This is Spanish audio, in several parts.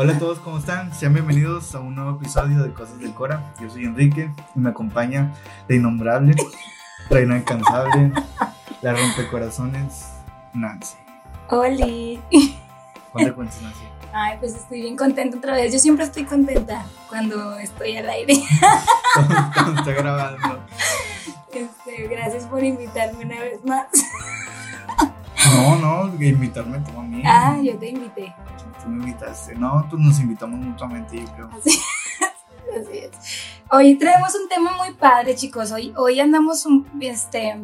Hola a todos, ¿cómo están? Sean bienvenidos a un nuevo episodio de Cosas del Cora. Yo soy Enrique y me acompaña la innombrable, la inalcanzable, la rompecorazones, Nancy. Oli. ¿Cuánto cuentas, Nancy? Ay, pues estoy bien contenta otra vez. Yo siempre estoy contenta cuando estoy al aire. Cuando está grabando. Este, gracias por invitarme una vez más. No, no, invitarme tú a mí. Ah, yo te invité. Tú me invitaste. No, pues nos invitamos mutuamente, yo creo. Así, así es. Hoy traemos un tema muy padre, chicos. Hoy, hoy andamos un, este,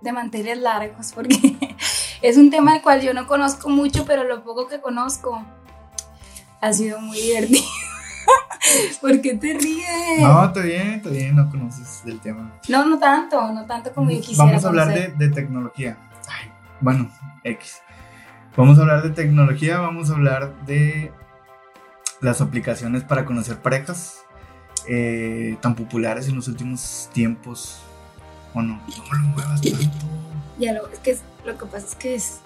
de manteles largos porque es un tema del cual yo no conozco mucho, pero lo poco que conozco ha sido muy divertido. ¿Por qué te ríes? No, está bien, está bien, no conoces del tema. No, no tanto, no tanto como yo quisiera. Vamos a hablar de, de tecnología. Bueno, X. Vamos a hablar de tecnología, vamos a hablar de las aplicaciones para conocer parejas eh, tan populares en los últimos tiempos. ¿O no? No lo muevas tanto. Ya lo, es que es- lo que pasa es que es-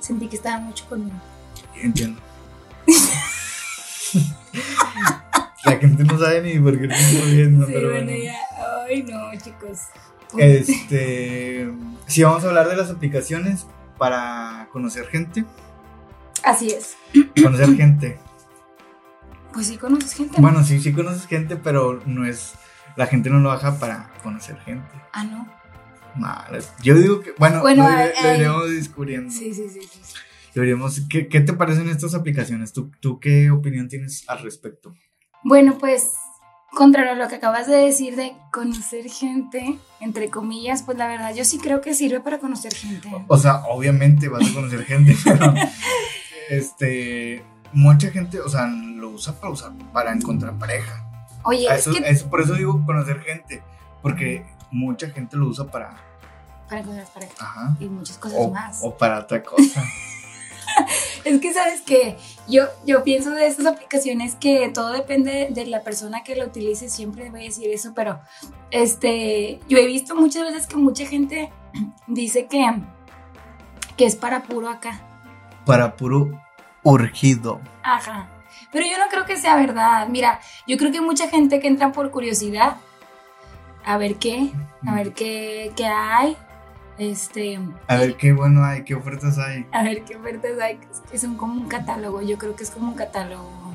sentí que estaba mucho conmigo. Entiendo. La gente no sabe ni por qué estoy viendo, Sí, pero bueno, bueno. ya. Ay, no, chicos. Este, sí, vamos a hablar de las aplicaciones para conocer gente. Así es. Conocer gente. Pues sí conoces gente. ¿no? Bueno, sí, sí conoces gente, pero no es. La gente no lo baja para conocer gente. Ah, no. Yo digo que. Bueno, Bueno, lo, ay, iré- lo ay. iremos descubriendo. Sí, sí, sí. sí. Deberíamos- ¿qué, qué te parecen estas aplicaciones? ¿Tú, ¿Tú qué opinión tienes al respecto? Bueno, pues, contrario a lo que acabas de decir de conocer gente, entre comillas, pues la verdad yo sí creo que sirve para conocer gente. O sea, obviamente vas a conocer gente, pero. Este. Mucha gente, o sea, lo usa para usar, para encontrar pareja. Oye, A es Eso, que eso- por eso digo conocer gente. Porque mucha gente lo usa para. para encontrar pareja Ajá. y muchas cosas O, más. o para otra cosa. Es que sabes que yo, yo pienso de estas aplicaciones que todo depende de la persona que la utilice, siempre voy a decir eso, pero este, yo he visto muchas veces que mucha gente dice que, que es para puro acá. para puro urgido. Ajá. Pero yo no creo que sea verdad. Mira, yo creo que hay mucha gente que entra por curiosidad a ver qué, a ver qué, qué hay. Este, A ver qué bueno hay, qué ofertas hay. a ver qué ofertas hay, que son como un catálogo, yo creo que es como un catálogo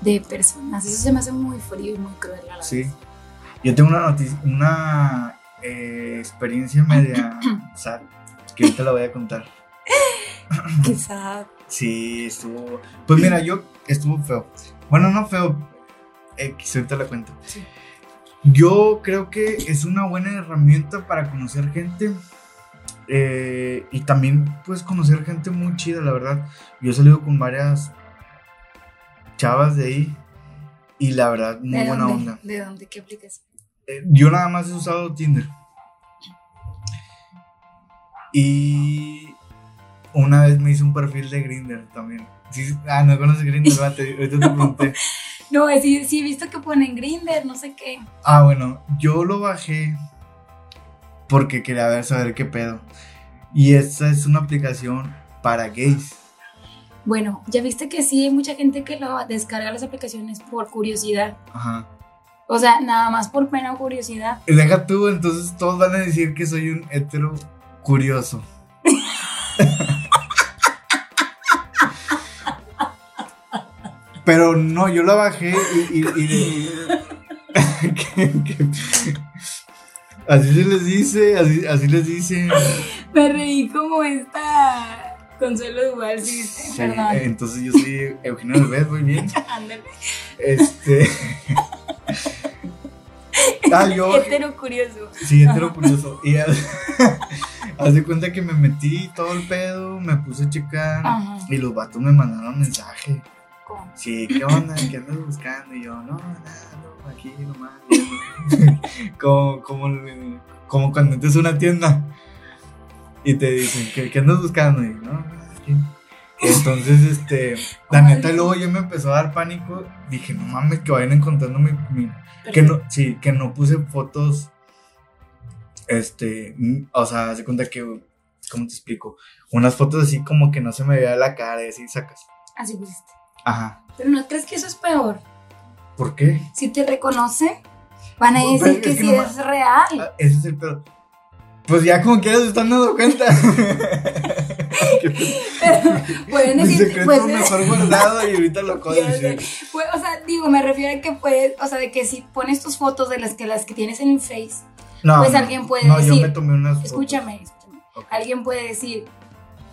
de personas. Eso se me hace muy frío y muy cruel. la verdad. Sí. Yo tengo una noticia, una eh, experiencia media sad que ahorita la voy a contar. Quizá. Sí, estuvo. Pues mira, yo estuvo feo. Bueno, no feo. X, ahorita la cuento. Sí. Yo creo que es una buena herramienta para conocer gente. eh, y también, pues, conocer gente muy chida, la verdad. Yo he salido con varias chavas de ahí. Y la verdad, muy ¿De buena dónde? onda. ¿De dónde? ¿Qué aplicas? Eh, yo nada más he usado Tinder. Y una vez me hice un perfil de Grinder también. Sí, ah, no conoces Grinder. Ahorita te pregunté. No, sí, sí he visto que ponen Grinder, no sé qué. Ah, bueno, yo lo bajé porque quería ver, saber qué pedo. Y esta es una aplicación para gays. Bueno, ya viste que sí hay mucha gente que lo descarga las aplicaciones por curiosidad. Ajá. O sea, nada más por pena o curiosidad. Y Deja tú, entonces todos van a decir que soy un hetero curioso. Pero no, yo la bajé y, y- y así se les dice, así, así les dice. Me reí como esta Consuelo Duval, sí, Sí, perdón. entonces yo soy Eugenio Derbez, muy bien. Ándale. Este. Ah, yo Hetero curioso. Sí, hetero curioso. Y haz, haz de cuenta que me metí todo el pedo, me puse a checar Ajá. y los vatos me mandaron mensaje. Sí, ¿qué onda? ¿Qué andas buscando? Y yo, no, nada, no, aquí nomás. viendo". como, como, como cuando entras a una tienda y te dicen, ¿qué, qué andas buscando? Y no, nada, aquí. Entonces, este, la neta, luego ya me empezó a dar pánico. Dije, no mames, que vayan encontrando mi, mi, que no, sí, que no puse fotos. Este, o sea, se cuenta que, ¿cómo te explico? Unas fotos así como que no se me veía la cara y así sacas. Así pusiste. Ajá. Pero ¿no crees que eso es peor? ¿Por qué? Si te reconoce, van a Pues, decir es que, sí no es real. Ah, Ese es el pedo. Pues ya como que se están dando cuenta. Pero pueden decir, secreto pues, mejor guardado y ahorita lo sé. Pues, o sea, digo, me refiero a que puedes, o sea, de que si pones tus fotos de las que las que tienes en el Face, No, Pues alguien puede no, yo decir, me tomé unas escúchame, escúchame. Alguien puede decir,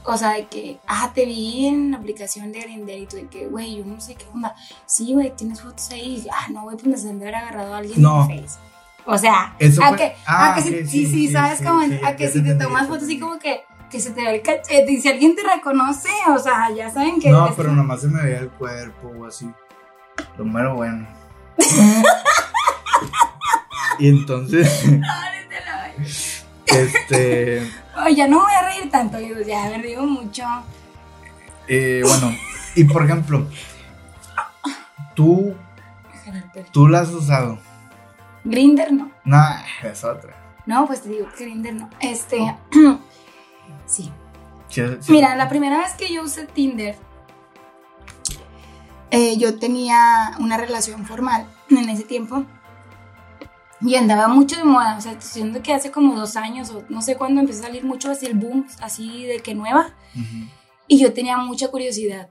o sea, de que, ah, te vi en la aplicación de Grindr y tú de que, güey, yo no sé qué onda. Sí, güey, tienes fotos ahí. Ah, no, güey, pues me de haber agarrado a alguien No. en el Face. O sea, Eso a fue- que, ah, a que sí, sí, sabes sí, cómo, sí, a que si te tomas fotos así como que, que se te ve el cachete y si alguien te reconoce, o sea, ya saben que... No, pero nomás se me veía el cuerpo o así. Lo mero bueno. y entonces, este, Ay, ya no voy a tanto, digo, ya me río mucho. eh, bueno, y por ejemplo, tú, tú la has usado. Grinder no. No, es otra. No, pues te digo que Grindr no. Este, sí. Sí, sí. Mira, la primera vez que yo usé Tinder, eh, yo tenía una relación formal en ese tiempo y andaba mucho de moda. O sea, estoy diciendo que hace como dos años o no sé cuándo empezó a salir mucho así el boom, así de que nueva. Ujú. Y yo tenía mucha curiosidad.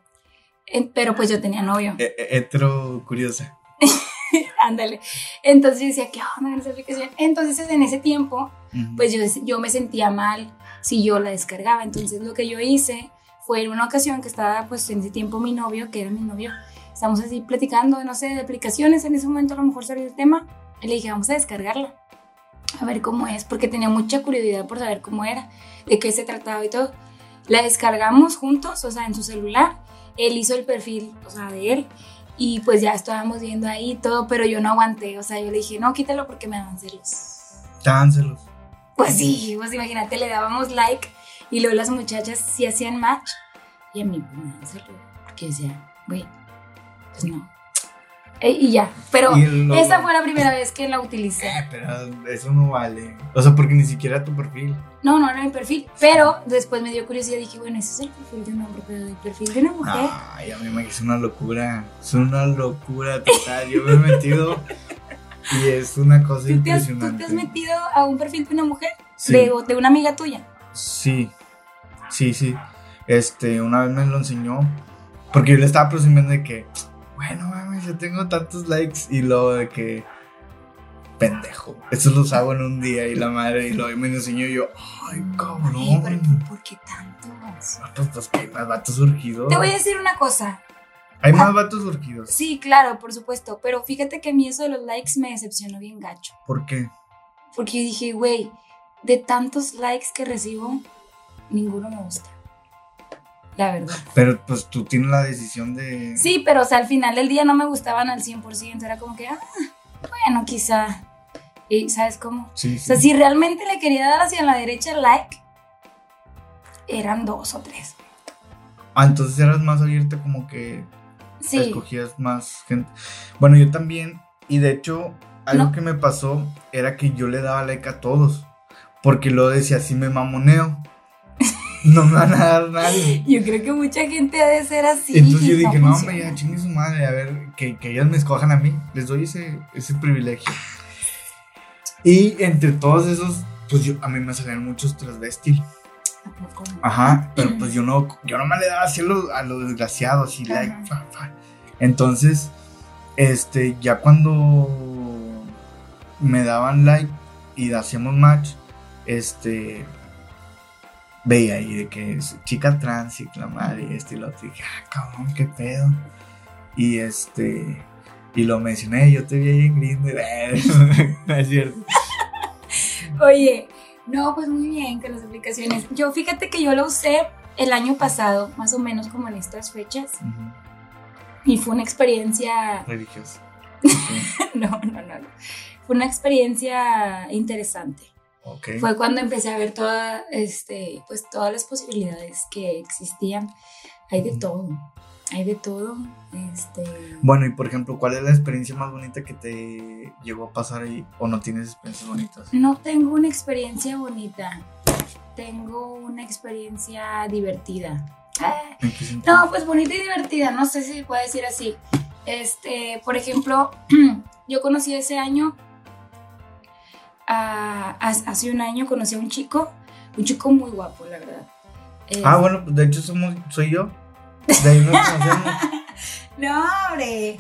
Eh, Pero pues yo tenía novio. Eh, eh, Hetero curiosa. Ándale. Entonces yo decía, ¿qué onda esa aplicación? Entonces en ese tiempo Ujú. pues yo, yo me sentía mal si yo la descargaba. Entonces lo que yo hice fue en una ocasión que estaba pues en ese tiempo mi novio, que era mi novio, estamos así platicando, no sé, de aplicaciones, en ese momento a lo mejor salió el tema, y le dije, vamos a descargarla, a ver cómo es, porque tenía mucha curiosidad por saber cómo era, de qué se trataba y todo. La descargamos juntos, o sea, en su celular, él hizo el perfil, o sea, de él. Y pues ya estábamos viendo ahí todo, pero yo no aguanté. O sea, yo le dije, no, quítalo porque me dan celos. Dánselos. Pues sí, pues imagínate, le dábamos like y luego las muchachas sí hacían match y a mí pues me daban celos porque decía, güey, pues no. E- y ya, pero Y luego- esa fue la primera vez que la utilicé. Eh, pero eso no vale. O sea, porque ni siquiera tu perfil. No, no era mi perfil, pero después me dio curiosidad y dije, bueno, ese es el perfil de un hombre, pero el perfil de una mujer. Ay, a mí me es una locura. Es una locura total. Yo me he metido y es una cosa ¿Tú te, has, tú impresionante. te has metido a un perfil de una mujer? Sí. De, de una amiga tuya. Sí, sí, sí. Este, una vez me lo enseñó. Porque yo le estaba presumiendo de que, bueno, mames, yo tengo tantos likes. Y luego de que, pendejo. Estos los hago en un día y la madre. Y luego me enseñó y yo, ay, Ay, pero cabrón. ¿por, por qué tantos? Vatos, pues que hay más vatos surgidos. Te voy a decir una cosa. Hay más vatos surgidos. Sí, claro, por supuesto. Pero fíjate que a mí eso de los likes me decepcionó bien gacho. ¿Por qué? Porque yo dije, güey, de tantos likes que recibo, ninguno me gusta. La verdad. Pero pues tú tienes la decisión de. Sí, pero o sea, al final del día no me gustaban al 100%. Era como que, ah, bueno, quizá. Y ¿sabes cómo? Sí, O sea, sí. si realmente le quería dar hacia la derecha like, eran dos o tres. Ah, entonces eras más abierta como que Sí. escogías más gente. Bueno, yo también, y de hecho, algo No. que me pasó era que yo le daba like a todos, porque lo decía así me mamoneo. No me van a dar nadie. Yo creo que mucha gente ha de ser así. Entonces yo dije, no, funciona. hombre, ya chingue su madre, a ver, que, que ellas me escojan a mí. Les doy ese, ese privilegio. Y entre todos esos, pues yo, a mí me salían muchos transvestis. Ajá, pero pues yo no, yo no me le daba así a los, a los desgraciados y Ajá. like, fa, fa. Entonces, este, ya cuando me daban like y hacíamos match, este, veía ahí de que es chica trans y la madre y este y lo otro, y dije, ah, cabrón, qué pedo. Y este, y lo mencioné, yo te vi ahí en Grindr, no es cierto. Oye, no, pues muy bien con las aplicaciones. Yo fíjate que yo lo usé el año pasado, más o menos como en estas fechas, y fue una experiencia, Religioso. no, no, no, no. fue una experiencia interesante. Ok. Fue cuando empecé a ver toda, este, pues todas las posibilidades que existían. Hay de todo, hay de todo. Este, Bueno, y por ejemplo, ¿cuál es la experiencia más bonita que te llegó a pasar ahí? ¿O no tienes experiencias bonitas? no tengo una experiencia bonita, tengo una experiencia divertida. Ah, no, pues bonita y divertida, no sé si se puede decir así. Este, por ejemplo, yo conocí ese año, a- a- hace un año conocí a un chico, un chico muy guapo, la verdad. Eh, Ah, bueno, pues de hecho somos, soy yo. De ahí nos conocemos. No, hombre. Eh,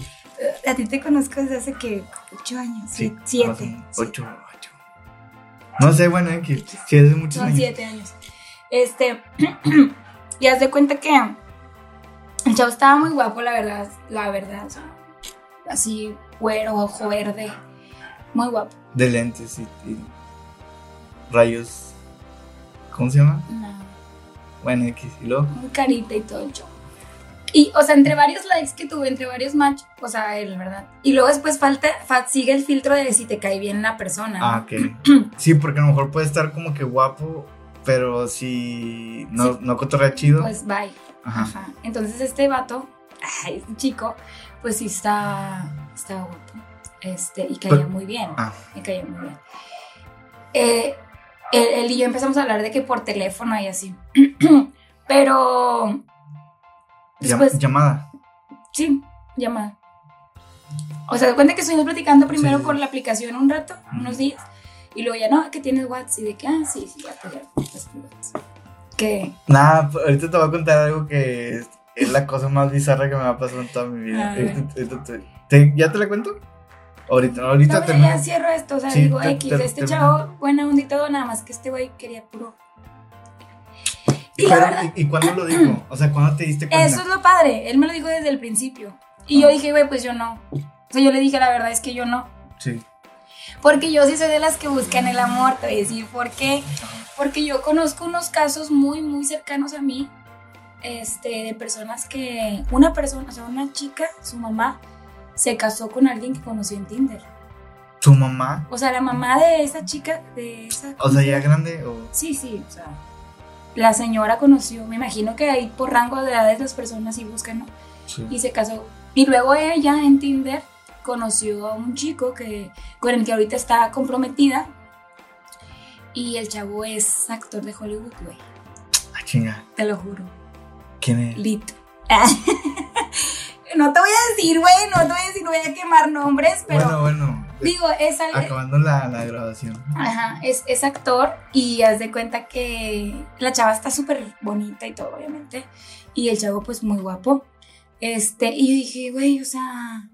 A ti te conozco desde hace que ocho años, Sí, sie- siete. Ocho, ocho. No sé, bueno, X. Sí, hace muchos Son años. siete años. Este, y haz de cuenta que el chavo estaba muy guapo, la verdad, la verdad, o sea, así, güero, ojo verde, muy guapo. De lentes y, y rayos. ¿Cómo se llama? No, Bueno, X. Y luego. carita y todo el show. Y, o sea, entre varios likes que tuve, entre varios match, o sea, él, ¿verdad? Y luego después falta, fa- sigue el filtro de si te cae bien la persona. ¿no? Ah, ok. Sí, porque a lo mejor puede estar como que guapo, pero si no, Sí. no cotorrea chido. Pues bye. Ajá. Ajá. Entonces este vato, ay, este chico, pues sí está, está guapo. Este, y caía muy bien. Ah. Me caía muy bien. Eh, él, él y yo empezamos a hablar de que por teléfono y así. Pero después, llamada. sí, llamada. O sea, cuenta que estuvimos platicando primero Sí, sí. la aplicación un rato, unos días, y luego ya no, que tienes WhatsApp, y de que, ah, sí, sí, ya, pues ya, pues, WhatsApp. Que, Nada, pues, ahorita te voy a contar algo que es, es la cosa más bizarra que me ha pasado en toda mi vida. A ver. Ahorita- ahorita te- te- ¿Ya te la cuento? Ahorita, ahorita No, termino. ya cierro esto, o sea, Sí, digo, te- X, te- este termina. chavo, buena onda y todo, nada más que este güey quería puro. Y Pero, verdad, ¿y, y cuándo lo dijo? O sea, ¿cuándo te diste cuenta? eso es lo padre, él me lo dijo desde el principio. Y yo Ah. dije, güey, pues yo no. O sea, yo le dije, la verdad es que yo no. Sí. Porque yo sí soy de las que buscan el amor, te voy a decir por qué. Porque yo conozco unos casos muy, muy cercanos a mí, este, de personas que, una persona, o sea, una chica, su mamá, se casó con alguien que conoció en Tinder. ¿Tu mamá? O sea, la mamá de esa chica, de esa... O sea, ya grande o... Sí, sí, o sea, la señora conoció, me imagino que ahí por rango de edades las personas sí buscan, ¿no? Sí. Y se casó. Y luego ella en Tinder conoció a un chico que, con el que ahorita está comprometida. Y el chavo es actor de Hollywood, güey, Ah, chinga. te lo juro. ¿Quién es? Lit. no te voy a decir, güey, no te voy a decir, no voy a quemar nombres, pero Bueno, bueno. digo, es algo... Acabando la, la grabación. Ajá, es, es actor y haz de cuenta que la chava está súper bonita y todo, obviamente. Y el chavo, pues, muy guapo. Este, y yo dije, güey, o sea,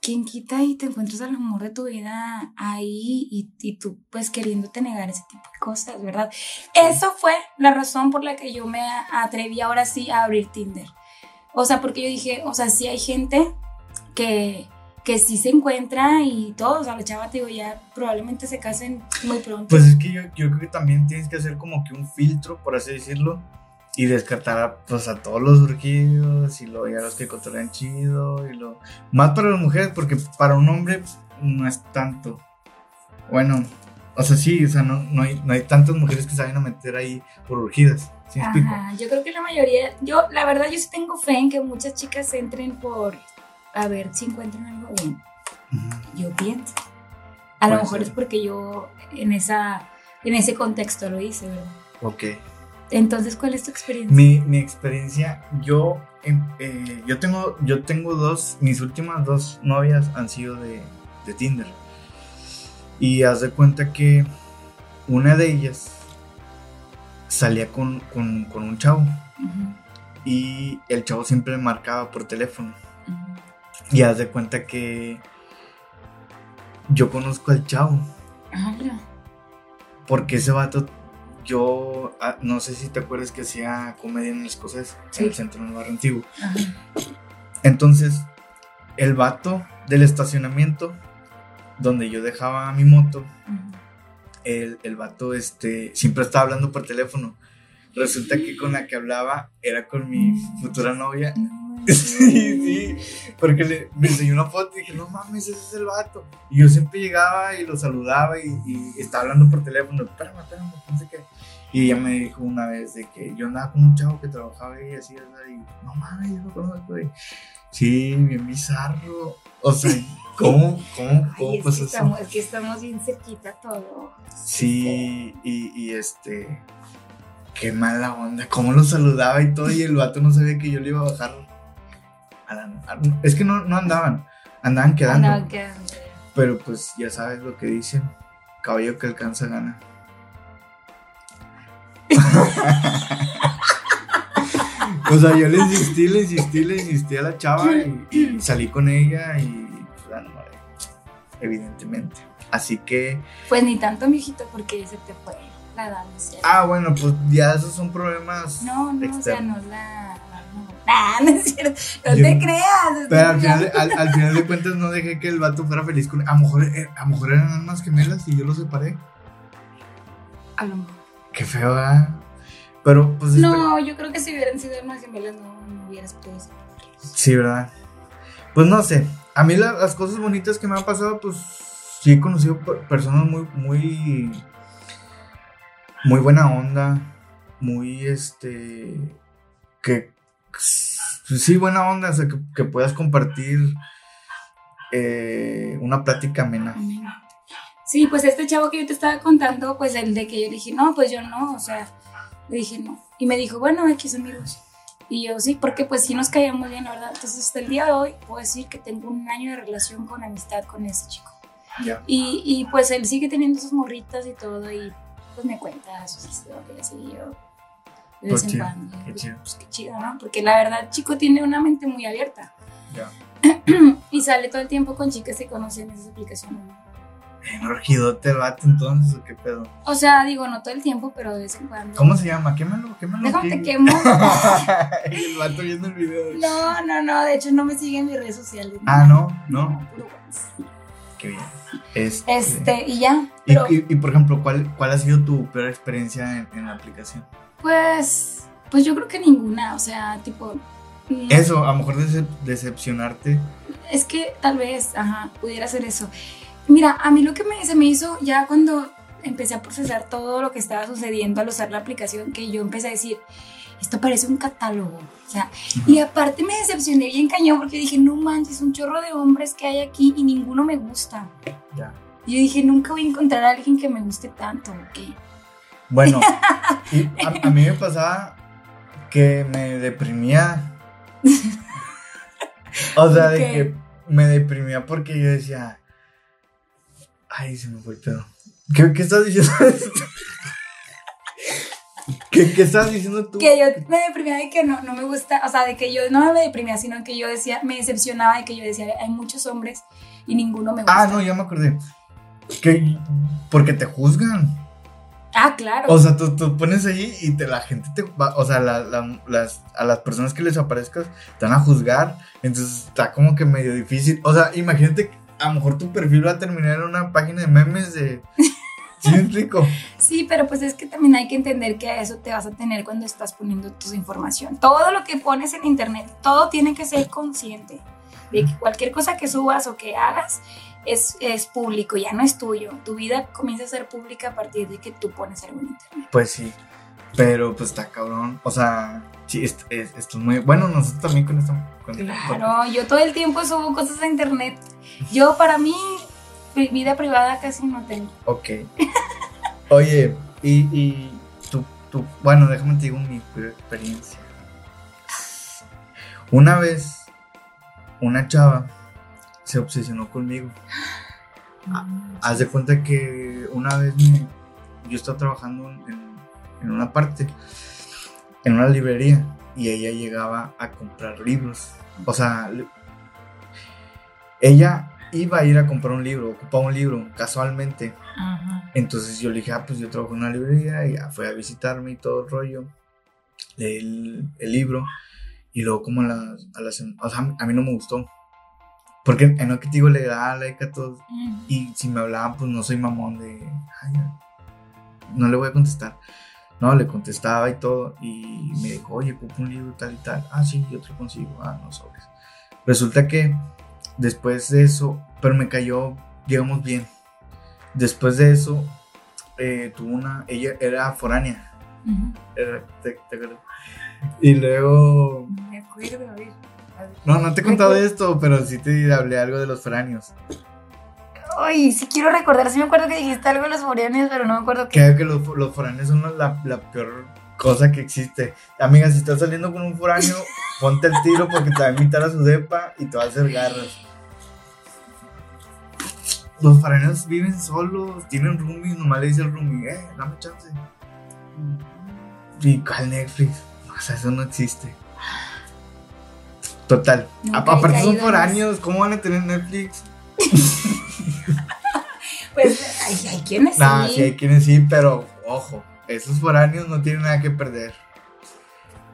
¿quién quita y te encuentras al amor de tu vida ahí y, y tú, pues, queriéndote negar ese tipo de cosas, ¿verdad? Eso fue la razón por la que yo me atreví ahora sí a abrir Tinder. O sea, porque yo dije, o sea, sí hay gente que, que sí se encuentra y todo, o sea, la chava, te digo, ya probablemente se casen muy pronto. Pues es que yo, yo creo que también tienes que hacer como que un filtro, por así decirlo, y descartar a, pues, a todos los surgidos y luego ya los que cotorrean chido y lo... Más para las mujeres, porque para un hombre no es tanto. Bueno, o sea, sí, o sea, no, no, hay, no hay tantas mujeres que se vayan a meter ahí por urgidas. ¿Sí me explico? Ajá, yo creo que la mayoría, yo la verdad yo sí tengo fe en que muchas chicas entren por a ver si encuentran algo bien. Ujú. Yo pienso. A lo mejor ser. es porque yo en esa en ese contexto lo hice, ¿verdad? Ok. Entonces, ¿cuál es tu experiencia? Mi, mi experiencia, yo, em, eh, yo, tengo, yo tengo dos, mis últimas dos novias han sido de, de Tinder. Y haz de cuenta que una de ellas salía con, con, con un chavo y el chavo siempre marcaba por teléfono. Y haz de cuenta que yo conozco al chavo Ala. porque ese vato, yo ah, no sé si te acuerdas que hacía comedia en cosas Sí. en el centro del barrio antiguo. Ajá. Entonces, el vato del estacionamiento, donde yo dejaba mi moto, el, el vato este, siempre estaba hablando por teléfono. Resulta que con la que hablaba era con mi futura novia. No, Sí, sí, porque le, me enseñó una foto y dije, no mames, ese es el vato. Y yo siempre llegaba y lo saludaba y, y estaba hablando por teléfono, espérame, espérame. Y ella me dijo una vez de que yo andaba con un chavo que trabajaba ahí así, y no mames, yo lo conozco. Y, sí, bien bizarro. O sea, ¿cómo, cómo, cómo Ay, es, pasó que eso? estamos, es que estamos bien cerquita todo. Sí, y, y este. qué mala onda. Cómo lo saludaba y todo. Y el vato no sabía que yo le iba a bajar. a la- a- es que no, no andaban. Andaban quedando. Andaba quedando. Pero pues ya sabes lo que dicen. Caballo que alcanza gana. o sea, yo le insistí, le insistí, le insistí a la chava y, y salí con ella y pues, la enamoré. Evidentemente. Así que, Pues ni tanto, mijito, porque se te fue la edad, no sé. ah, bueno, pues ya esos son problemas. No, no, o sea, externos. no la. No, Ah, no es cierto. No Yo- te creas. Pero al final, al, al final de cuentas no dejé que el vato fuera feliz con... A lo mejor, eh, a lo mejor eran almas gemelas y yo los separé. A lo mejor. Qué feo, ¿verdad? Pero pues... este- No, yo creo que si hubieran sido más gemelas, no, no hubieras podido ser. Sí, ¿verdad? Pues no sé. A mí la- las cosas bonitas que me han pasado, pues sí he conocido per- personas muy, muy, muy buena onda, muy, este, que, sí, buena onda, o sea, que, que puedas compartir eh, una plática amena. Sí, pues este chavo que yo te estaba contando, pues el de que yo dije, no, pues yo no, o sea, le dije no. Y me dijo, bueno, X amigos. Y yo sí, porque pues sí nos caíamos bien, la verdad. Entonces hasta el día de hoy puedo decir que tengo un año de relación con amistad con ese chico. Y, y pues él sigue teniendo sus morritas y todo y pues me cuenta sus historias y yo de Pues vez en chido, cuando. qué pues, chido. pues, qué chido, ¿no? Porque la verdad chico tiene una mente muy abierta Ya. y sale todo el tiempo con chicas que conocen esas aplicaciones. ¿no? En orgidote el vato entonces, ¿o qué pedo? O sea, digo, no todo el tiempo, pero de vez en cuando. ¿Cómo se llama? Quémalo, quémalo. Déjame te quemo. el vato viendo el video. No, no, no. De hecho, no me sigue en mis redes sociales. Ah, no, no. puro. Qué bien. Este, Este, y ya. Y, Pero, y- y, por ejemplo, ¿cuál, ¿cuál ha sido tu peor experiencia en, en la aplicación? pues, pues yo creo que ninguna. O sea, tipo. mm, Eso, a lo mejor decep- decepcionarte. Es que tal vez, ajá, pudiera ser eso. Mira, a mí lo que me, se me hizo ya cuando empecé a procesar todo lo que estaba sucediendo al usar la aplicación, que yo empecé a decir, esto parece un catálogo. O sea, y aparte me decepcioné bien cañón porque dije, no manches, un chorro de hombres que hay aquí y ninguno me gusta. Ya. Y yo dije, nunca voy a encontrar a alguien que me guste tanto, ¿ok? Bueno, y a, a mí me pasaba que me deprimía. O sea, de que me deprimía porque yo decía, ay, se me fue el pedo. ¿Qué, qué estás diciendo? ¿Qué, ¿Qué estás diciendo tú? Que yo me deprimía de que no, no me gusta, o sea, de que yo no me deprimía, sino que yo decía, me decepcionaba de que yo decía, hay muchos hombres y ninguno me gusta. Ah, no, ya me acordé. Que porque te juzgan. Ah, claro. O sea, tú, tú pones ahí y te, la gente te va, o sea, la- la- las, a las personas que les aparezcas te van a juzgar. Entonces está como que medio difícil. O sea, imagínate, a lo mejor tu perfil va a terminar en una página de memes de. ¿Sí me explico? Sí, pero pues es que también hay que entender que a eso te vas a tener cuando estás poniendo tu información. Todo lo que pones en internet, todo tiene que ser consciente de que cualquier cosa que subas o que hagas es, es público, ya no es tuyo. Tu vida comienza a ser pública a partir de que tú pones algo en internet. Pues sí. Pero pues está cabrón. O sea, sí, est- es- esto es muy. Bueno, nosotros también con esto. con esto- Claro, yo todo el tiempo subo cosas a internet. Yo para mí, vida privada casi no tengo. Ok. Oye, y, y tú, tú, bueno, déjame te digo mi experiencia. Una vez, una chava se obsesionó conmigo. Haz de cuenta que una vez me- yo estaba trabajando en, en una parte, en una librería, y ella llegaba a comprar libros. O sea, ella iba a ir a comprar un libro, ocupaba un libro casualmente. Ajá. Entonces yo le dije, ah, pues yo trabajo en una librería y ya fue a visitarme y todo el rollo. Leí el, el libro y luego como a las, a. O sea, a mí no me gustó. Porque en lo que te digo le da like a todos y si me hablaban pues no soy mamón de... "Ay, no le voy a contestar. No, le contestaba y todo y me dijo, oye, ocupo un libro tal y tal. Ah, sí, yo te lo consigo. Ah, no sobres. Resulta que después de eso, pero me cayó, digamos, bien. Después de eso, eh, tuvo una, ella era foránea. Era- te-? Y luego, Me acuerdo, a ver. a ver. no, no te he contado esto, pero sí te hablé algo de los foráneos. Ay, sí quiero recordar, sí me acuerdo que dijiste algo de los foráneos, pero no me acuerdo qué. Creo que los, los foráneos son la, la peor cosa que existe. Amiga, si estás saliendo con un foráneo, ponte el tiro porque te va a invitar a su depa y te va a hacer garras. Los foráneos viven solos, tienen roomies, nomás le dice el roomie, eh, dame chance. Y al Netflix, o sea, eso no existe. Total. Nunca aparte son foráneos, ¿cómo van a tener Netflix? Pues hay, hay quienes Nah, sí. sí hay quienes sí, pero ojo, esos foráneos no tienen nada que perder.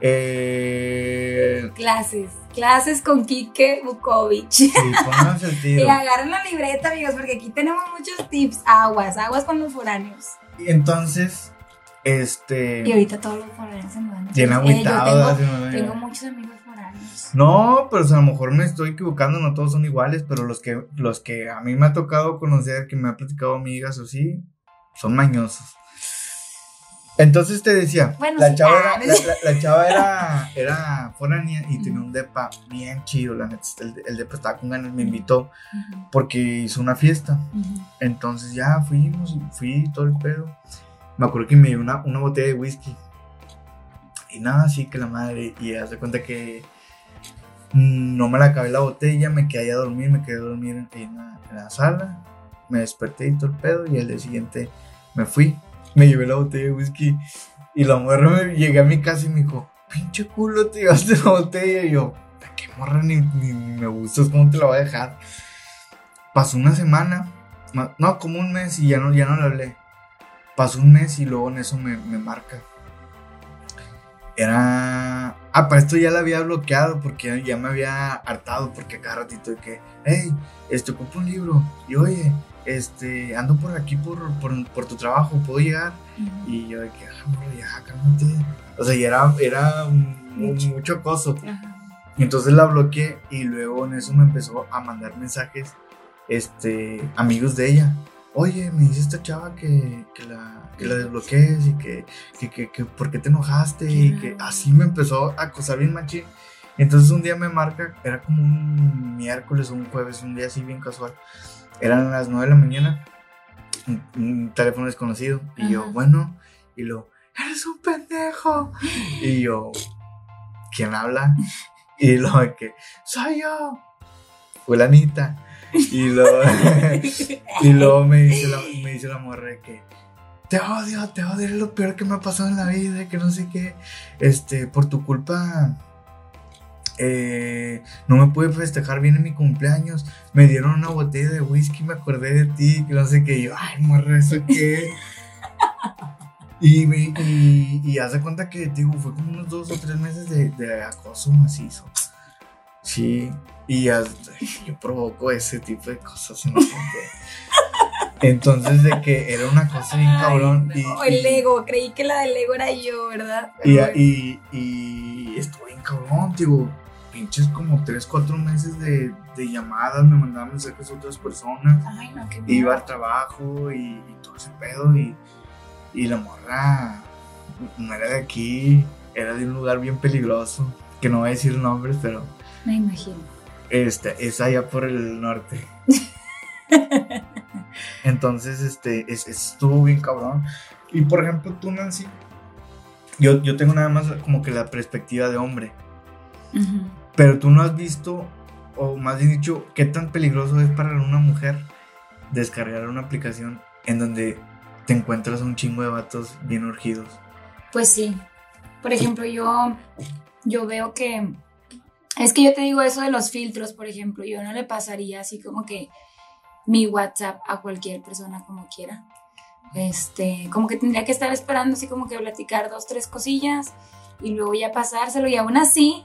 Eh, Clases, clases con Kike Bukovic. sí, el Y agarren la libreta, amigos, porque aquí tenemos muchos tips. Aguas, aguas con los foráneos. Y entonces, este. Y ahorita todos los foráneos se me van. Bien Eh, agüitados. tengo, tengo muchos amigos foráneos. No, pero sea, a lo mejor me estoy equivocando, no todos son iguales, pero los que, los que a mí me ha tocado conocer, que me ha platicado amigas o sí, son mañosos. Entonces te decía, Bueno, la, sí, chava ah, era, la, la- la chava era, era foránea y tenía un depa bien chido, la neta, el, el depa estaba con ganas, me invitó porque hizo una fiesta. Entonces ya fuimos, fui todo el pedo. Me acuerdo que me dio una, una botella de whisky. Y nada, así que la madre. Y hace cuenta que no me la acabé la botella, me quedé a dormir, me quedé a dormir en, la, sala. Me desperté y todo el pedo. Y al día siguiente me fui. Me llevé la botella de whisky. Y la morra me llegué a mi casa y me dijo, pinche culo, te llevaste la botella. Y yo, ¿de qué morra ni, me gustas? ¿Cómo te la voy a dejar? Pasó una semana, ma- no, como un mes y ya no, ya no le hablé. Pasó un mes y luego en eso me, me marca. Era. Ah, para esto ya la había bloqueado porque ya me había hartado porque cada ratito de que, hey, este, ocupo un libro. Y oye, este, ando por aquí por, por, por tu trabajo, ¿puedo llegar? Y yo de que, ah, morro, ya, cálmate. O sea, ya era, era un- Mucho. mucho acoso. Ajá. Y entonces la bloqueé y luego en eso me empezó a mandar mensajes, este, amigos de ella. Oye, me dice esta chava que, que la, que la desbloquees y que, que, que, que por qué te enojaste y que así me empezó a acosar bien machín. Entonces un día me marca, era como un miércoles o un jueves, un día así bien casual. Eran las 9 de la mañana, un, un teléfono desconocido. Y yo, bueno, y lo, eres un pendejo. Y yo, ¿quién habla? Y lo que, soy yo, fulanita. Y luego, y luego me, dice la, me dice la morra que, te odio, te odio, es lo peor que me ha pasado en la vida, que no sé qué, este, por tu culpa, eh, no me pude festejar bien en mi cumpleaños, me dieron una botella de whisky, me acordé de ti, que no sé qué, y yo, ay, morra, ¿eso qué? Y, y, y haz de cuenta que, digo, fue como unos dos o tres meses de, de acoso macizo. Sí, y haz- yo provoco ese tipo de cosas. ¿no? Entonces, de que era una cosa bien cabrón. Ay, y, no, y- el ego, creí que la del ego era yo, ¿verdad? y, bueno. y, y estuvo bien cabrón, digo, pinches como tres, cuatro meses de, de llamadas, me mandaban mensajes a otras personas. Ay, no, qué Iba miedo. al trabajo y, y todo ese pedo y, y la morra no era de aquí, era de un lugar bien peligroso, que no voy a decir nombres, pero Me imagino. este, es allá por el norte. Entonces, este, es, estuvo bien cabrón. Y por ejemplo, tú, Nancy, yo, yo tengo nada más como que la perspectiva de hombre, pero tú no has visto, o más bien dicho, qué tan peligroso es para una mujer descargar una aplicación en donde te encuentras un chingo de vatos bien urgidos. Pues sí. Por ejemplo, yo, yo veo que. Es que yo te digo eso de los filtros, por ejemplo. Yo no le pasaría así como que mi WhatsApp a cualquier persona como quiera. Este, como que tendría que estar esperando así como que platicar dos, tres cosillas y luego ya pasárselo. Y aún así,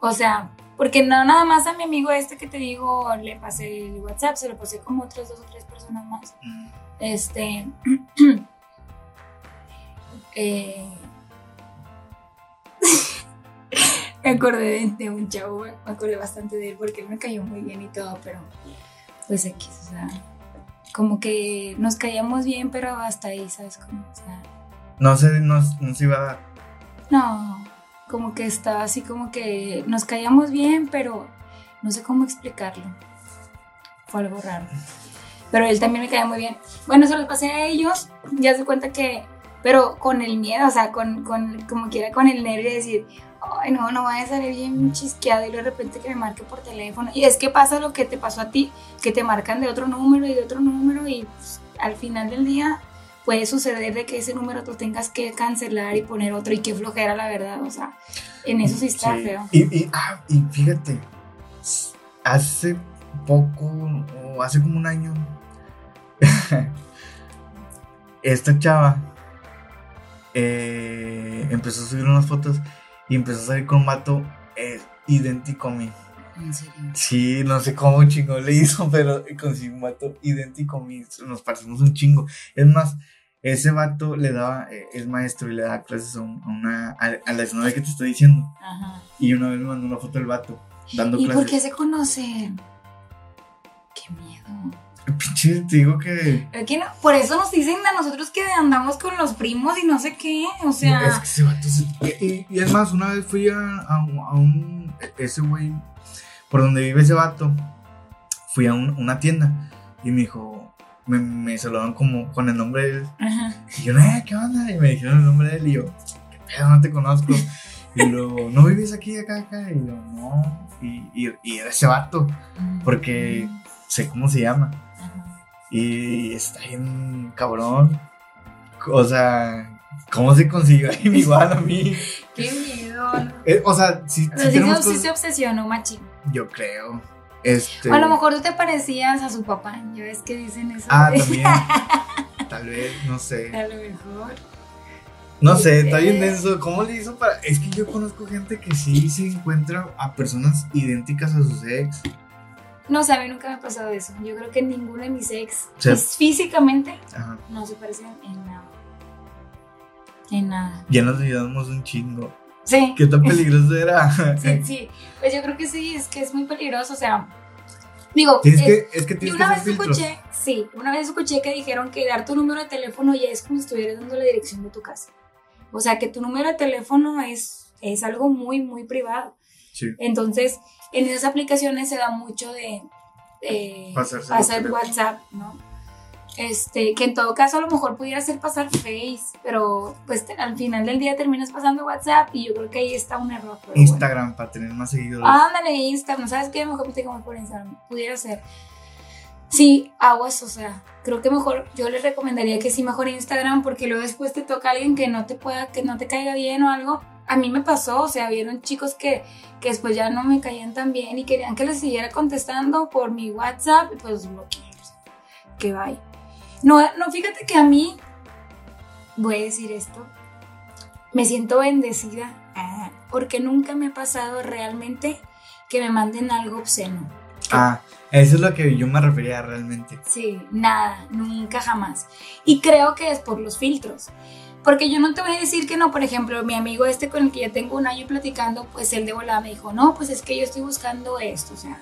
o sea, porque no nada más a mi amigo este que te digo le pasé el WhatsApp, se lo pasé como otras dos o tres personas más. Este. eh, me acordé de, un chavo, me acordé bastante de él porque él me cayó muy bien y todo, pero pues X, o sea, como que nos caíamos bien, pero hasta ahí, ¿sabes cómo? O sea, No sé, no, no se iba a dar. no, como que estaba así como que nos caíamos bien, pero no sé cómo explicarlo. Fue algo raro. Pero él también me caía muy bien. Bueno, se los pasé a ellos. Ya se cuenta que pero con el miedo, o sea, con, con como quiera con el nervio de decir, ay no, no vaya a salir bien chisqueado y de repente que me marque por teléfono. Y es que pasa lo que te pasó a ti, que te marcan de otro número y de otro número y pues, al final del día puede suceder de que ese número tú tengas que cancelar y poner otro y que flojera la verdad, o sea, en eso sí está feo. Y, y, ah, y fíjate, hace poco, o hace como un año, esta chava eh, empezó a subir unas fotos y empezó a salir con un vato eh, idéntico a mí. ¿En serio? Sí, no sé cómo chingo le hizo, pero consiguió un vato idéntico a mí. Nos parecemos un chingo. Es más, ese vato le daba, eh, es maestro y le daba clases a, una, a, la exnovia que te estoy diciendo. Ajá. Y una vez me mandó una foto del vato dando ¿Y clases. por qué se conocen? Qué miedo. Pinche, te digo que. Es que no- por eso nos dicen a nosotros que andamos con los primos y no sé qué, o sea... Es que ese vato se- y, y es más, una vez fui a, a un- a un. Ese güey, por donde vive ese vato, fui a un- una tienda y me dijo. Me, me saludaron como con el nombre de él. Ajá. Y yo, eh, ¿qué onda? Y me dijeron el nombre de él y yo, ¿qué pedo? No te conozco. Y luego, ¿no vives aquí, acá, acá? Y yo, no. Y, y, y era ese vato, porque sé cómo se llama. Y está bien cabrón. O sea, ¿cómo se consiguió ahí igual a mí? Qué miedo. Eh, o sea, si, Pero sí, tenemos se- sí cosas- se obsesionó, machín. Yo creo. Este. O a lo mejor tú te parecías a su papá. Ya ves que dicen eso. Ah, de- también. Tal vez, no sé. A lo mejor. No sé, está bien Eh. denso. ¿Cómo le hizo para.? Es que yo conozco gente que sí se encuentra a personas idénticas a sus ex. No sé, a mí nunca me ha pasado eso. Yo creo que ninguno de mis ex Sí. pues, físicamente Ajá. no se parecen en nada. En nada. Ya nos ayudamos un chingo. Sí. ¿Qué tan peligroso era? Sí, sí. Pues yo creo que sí, es que es muy peligroso. O sea, digo, eh, que, es que y tienes que una hacer vez filtros. escuché, sí, una vez escuché que dijeron que dar tu número de teléfono ya es como si estuvieras dando la dirección de tu casa. O sea, que tu número de teléfono es, es algo muy, muy privado. Sí. Entonces, en esas aplicaciones se da mucho de, los teléfonos. WhatsApp, ¿no? Este, que en todo caso a lo mejor pudiera ser pasar Face, pero pues al final del día terminas pasando WhatsApp y yo creo que ahí está un error. bueno. Instagram para tener más seguidores. Ándale, Instagram, ¿sabes qué? Mejor te como por Instagram, pudiera ser. Sí, aguas, o sea, creo que mejor, yo les recomendaría que sí mejor Instagram, porque luego después te toca alguien que no te pueda, que no te caiga bien o algo. A mí me pasó, o sea, vieron chicos que, que después ya no me caían tan bien y querían que les siguiera contestando por mi WhatsApp pues que bye. No, no, fíjate que a mí, voy a decir esto, me siento bendecida ah, porque nunca me ha pasado realmente que me manden algo obsceno. Ah, eso es lo que yo me refería realmente. Sí, nada, nunca jamás. Y creo que es por los filtros. Porque yo no te voy a decir que no, por ejemplo, mi amigo este con el que ya tengo un año platicando, pues él de volada me dijo, no, pues es que yo estoy buscando esto, o sea,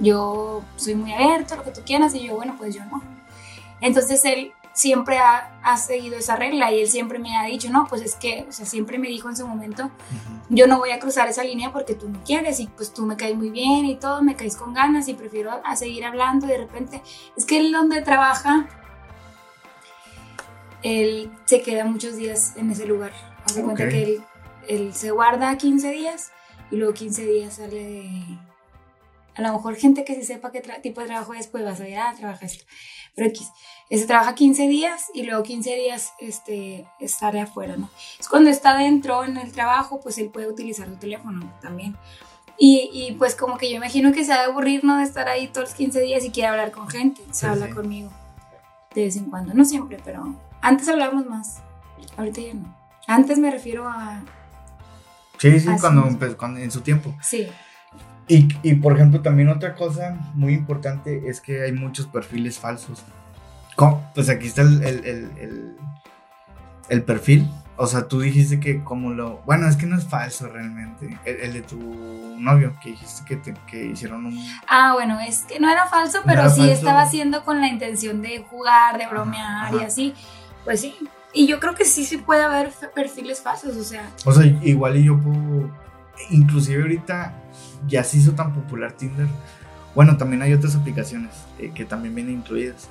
yo soy muy abierto, lo que tú quieras, y yo, bueno, pues yo no. Entonces él siempre ha, ha seguido esa regla y él siempre me ha dicho, no, pues es que, o sea, siempre me dijo en su momento, Ujú. yo no voy a cruzar esa línea porque tú no quieres y pues tú me caes muy bien y todo, me caes con ganas y prefiero a seguir hablando y de repente, es que él donde trabaja, él se queda muchos días en ese lugar. Haz de cuenta que él, él se guarda 15 días y luego 15 días sale de... A lo mejor gente que sí sepa qué tipo de trabajo es, pues vas a ir, ah, trabaja esto. Pero X, ese trabaja 15 días y luego 15 días este, estaré afuera, ¿no? Es cuando está dentro en el trabajo, pues él puede utilizar su teléfono también. Y, y, pues como que yo imagino que se ha de aburrir, ¿no? De estar ahí todos los 15 días y quiere hablar con gente. Se Sí, habla sí. conmigo de vez en cuando. No siempre, pero antes hablábamos más. Ahorita ya no. Antes me refiero a... Sí, sí, cuando, es. empe- cuando- en su tiempo. Sí. Y, y por ejemplo, también otra cosa muy importante es que hay muchos perfiles falsos. ¿Cómo? Pues aquí está el, el, el, el- perfil. O sea, tú dijiste que como lo... Bueno, es que no es falso realmente. El, de tu novio, que dijiste que, te- que hicieron un... Ah, bueno, es que no era falso, No pero era sí falso. estaba haciendo con la intención de jugar, de bromear y ajá. así. Pues sí. Y yo creo que sí, sí puede haber perfiles falsos, o sea, O sea, igual y yo puedo... Inclusive ahorita ya se hizo tan popular Tinder. Bueno, también hay otras aplicaciones eh, que también vienen incluidas.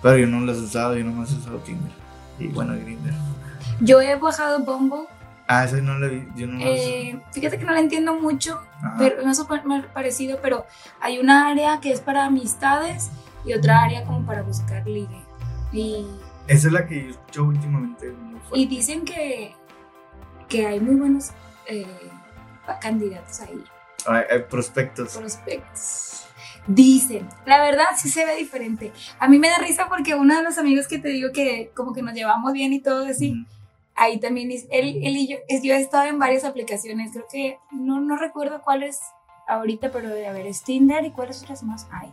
Pero yo no las he usado, yo no más he usado Tinder. Y bueno, Grindr. Yo he bajado Bumble. Ah, ese no lo vi. Yo no lo Eh, fíjate que no la entiendo mucho, Ajá. pero no es parecido, pero hay una área que es para amistades y otra área como para buscar ligue. Y, Esa es la que yo escucho últimamente muy fuerte. y dicen que, que hay muy buenos eh, candidatos ahí, Hay, hay prospectos. prospectos. Dicen, la verdad sí se ve diferente. A mí me da risa porque uno de los amigos que te digo que como que nos llevamos bien y todo así, ahí también es, él, él y yo, es- yo he estado en varias aplicaciones, creo que no, no recuerdo cuáles ahorita, pero de haber es Tinder y cuáles otras más hay.